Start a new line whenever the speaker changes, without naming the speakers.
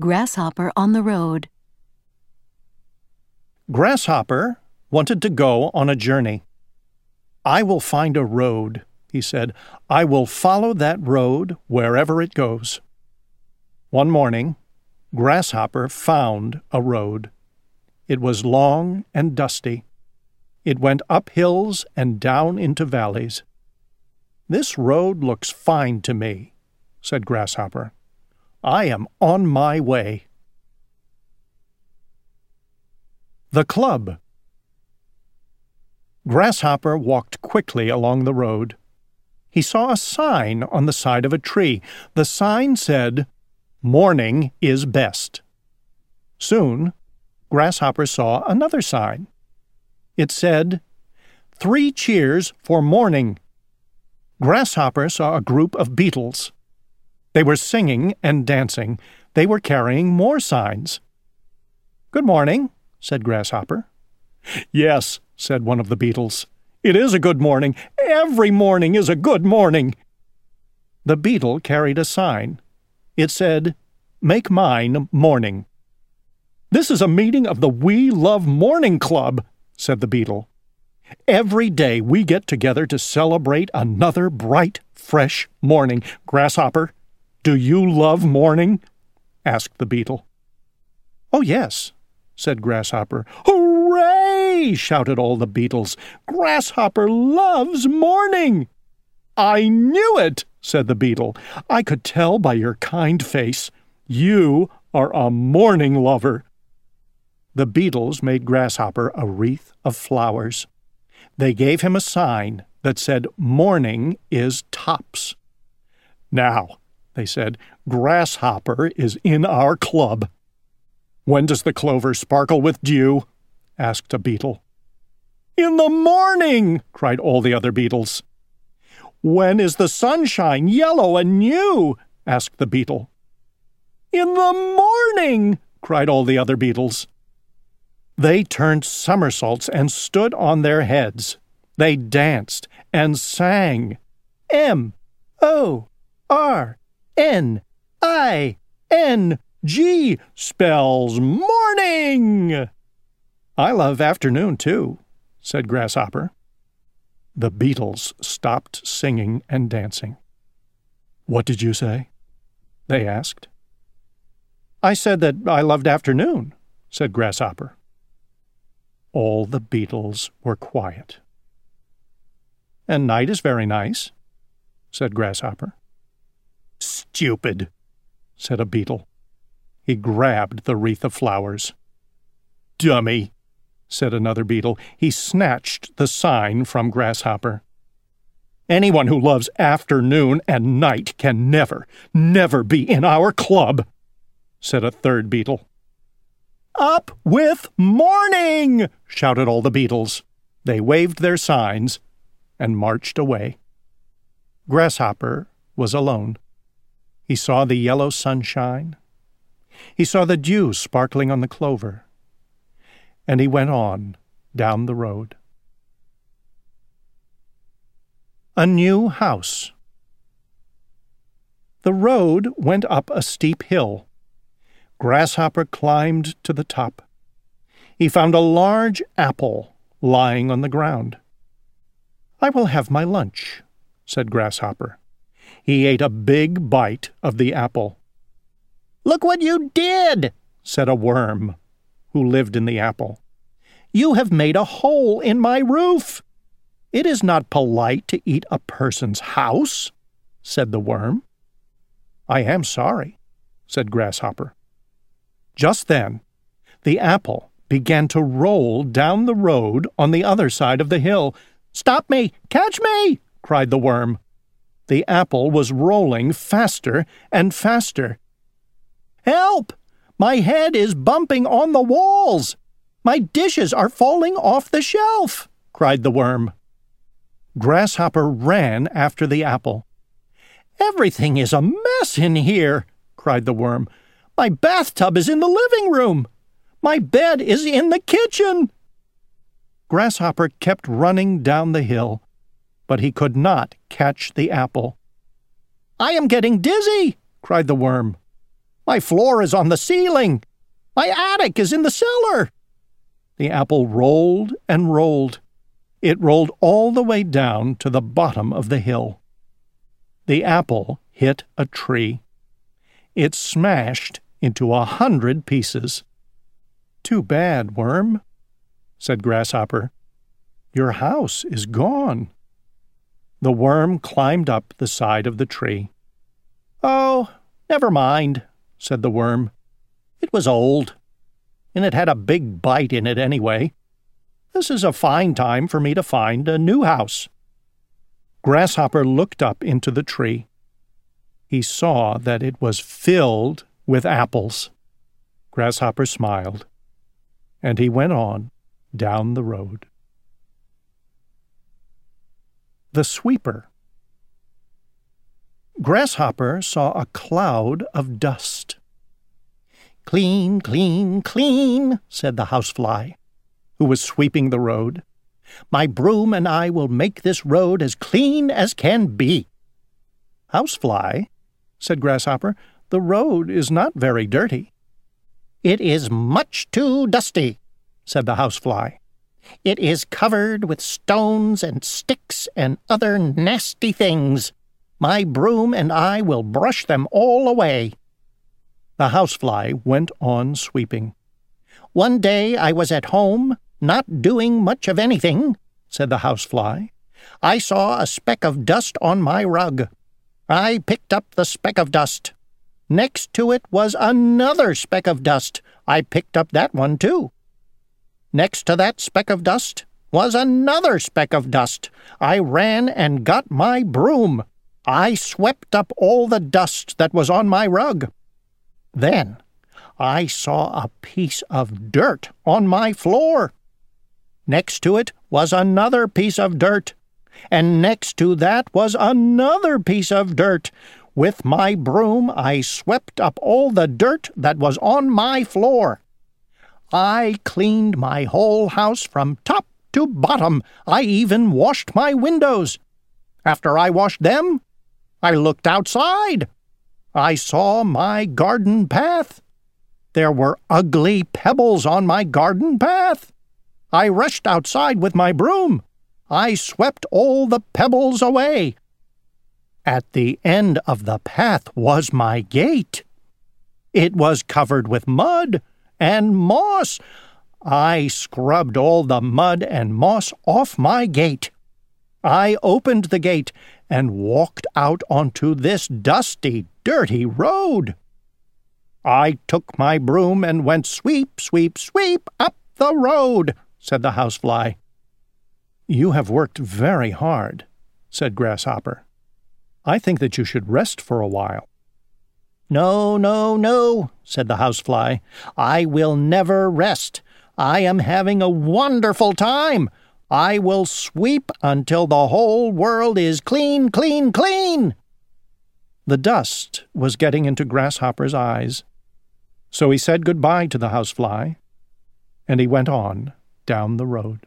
Grasshopper on the Road.
Grasshopper wanted to go on a journey. I will find a road, he said. I will follow that road wherever it goes. One morning, Grasshopper found a road. It was long and dusty. It went up hills and down into valleys. This road looks fine to me, said Grasshopper. I am on my way. The Club Grasshopper walked quickly along the road. He saw a sign on the side of a tree. The sign said, Morning is best. Soon, Grasshopper saw another sign. It said, Three cheers for morning. Grasshopper saw a group of beetles. They were singing and dancing. They were carrying more signs. Good morning, said Grasshopper. Yes, said one of the beetles. It is a good morning. Every morning is a good morning. The beetle carried a sign. It said, Make mine morning. This is a meeting of the We Love Morning Club, said the beetle. Every day we get together to celebrate another bright, fresh morning. Grasshopper, do you love morning? asked the beetle. Oh, yes, said Grasshopper. Hooray! shouted all the beetles. Grasshopper loves morning. I knew it, said the beetle. I could tell by your kind face. You are a morning lover. The beetles made Grasshopper a wreath of flowers. They gave him a sign that said, Morning is tops. Now, they said, Grasshopper is in our club. When does the clover sparkle with dew? asked a beetle. In the morning, cried all the other beetles. When is the sunshine yellow and new? asked the beetle. In the morning, cried all the other beetles. They turned somersaults and stood on their heads. They danced and sang. M O R N I N G spells morning. I love afternoon, too, said Grasshopper. The beetles stopped singing and dancing. What did you say? They asked. I said that I loved afternoon, said Grasshopper. All the beetles were quiet. And night is very nice, said Grasshopper. Stupid, said a beetle. He grabbed the wreath of flowers. Dummy, said another beetle. He snatched the sign from Grasshopper. Anyone who loves afternoon and night can never, never be in our club, said a third beetle. Up with morning! shouted all the beetles. They waved their signs and marched away. Grasshopper was alone. He saw the yellow sunshine he saw the dew sparkling on the clover, and he went on down the road. A new house. The road went up a steep hill. Grasshopper climbed to the top. He found a large apple lying on the ground. I will have my lunch, said Grasshopper. He ate a big bite of the apple. Look what you did, said a worm who lived in the apple. You have made a hole in my roof. It is not polite to eat a person's house, said the worm. I am sorry, said Grasshopper. Just then, the apple began to roll down the road on the other side of the hill. Stop me! Catch me! cried the worm. The apple was rolling faster and faster. Help! My head is bumping on the walls! My dishes are falling off the shelf! cried the worm. Grasshopper ran after the apple. Everything is a mess in here, cried the worm. My bathtub is in the living room. My bed is in the kitchen. Grasshopper kept running down the hill, but he could not catch the apple. I am getting dizzy, cried the worm. My floor is on the ceiling! My attic is in the cellar! The apple rolled and rolled. It rolled all the way down to the bottom of the hill. The apple hit a tree. It smashed into a hundred pieces. Too bad, Worm, said Grasshopper. Your house is gone. The worm climbed up the side of the tree. Oh, never mind, said the worm. It was old, and it had a big bite in it anyway. This is a fine time for me to find a new house. Grasshopper looked up into the tree. He saw that it was filled with apples. Grasshopper smiled, and he went on down the road. The Sweeper Grasshopper saw a cloud of dust. Clean, clean, clean, said the housefly, who was sweeping the road. My broom and I will make this road as clean as can be. Housefly, said Grasshopper, the road is not very dirty. It is much too dusty, said the housefly. It is covered with stones and sticks and other nasty things. My broom and I will brush them all away. The housefly went on sweeping. One day I was at home, not doing much of anything, said the housefly. I saw a speck of dust on my rug. I picked up the speck of dust. Next to it was another speck of dust. I picked up that one too. Next to that speck of dust was another speck of dust. I ran and got my broom. I swept up all the dust that was on my rug. Then I saw a piece of dirt on my floor. Next to it was another piece of dirt, and next to that was another piece of dirt. With my broom I swept up all the dirt that was on my floor. I cleaned my whole house from top to bottom. I even washed my windows. After I washed them, I looked outside. I saw my garden path. There were ugly pebbles on my garden path. I rushed outside with my broom. I swept all the pebbles away. At the end of the path was my gate. It was covered with mud and moss. I scrubbed all the mud and moss off my gate. I opened the gate and walked out onto this dusty, dirty road. I took my broom and went sweep, sweep, sweep up the road, said the housefly. You have worked very hard, said Grasshopper. I think that you should rest for a while. No, no, no, said the housefly. I will never rest. I am having a wonderful time. I will sweep until the whole world is clean, clean, clean. The dust was getting into Grasshopper's eyes. So he said good-bye to the housefly, and he went on down the road.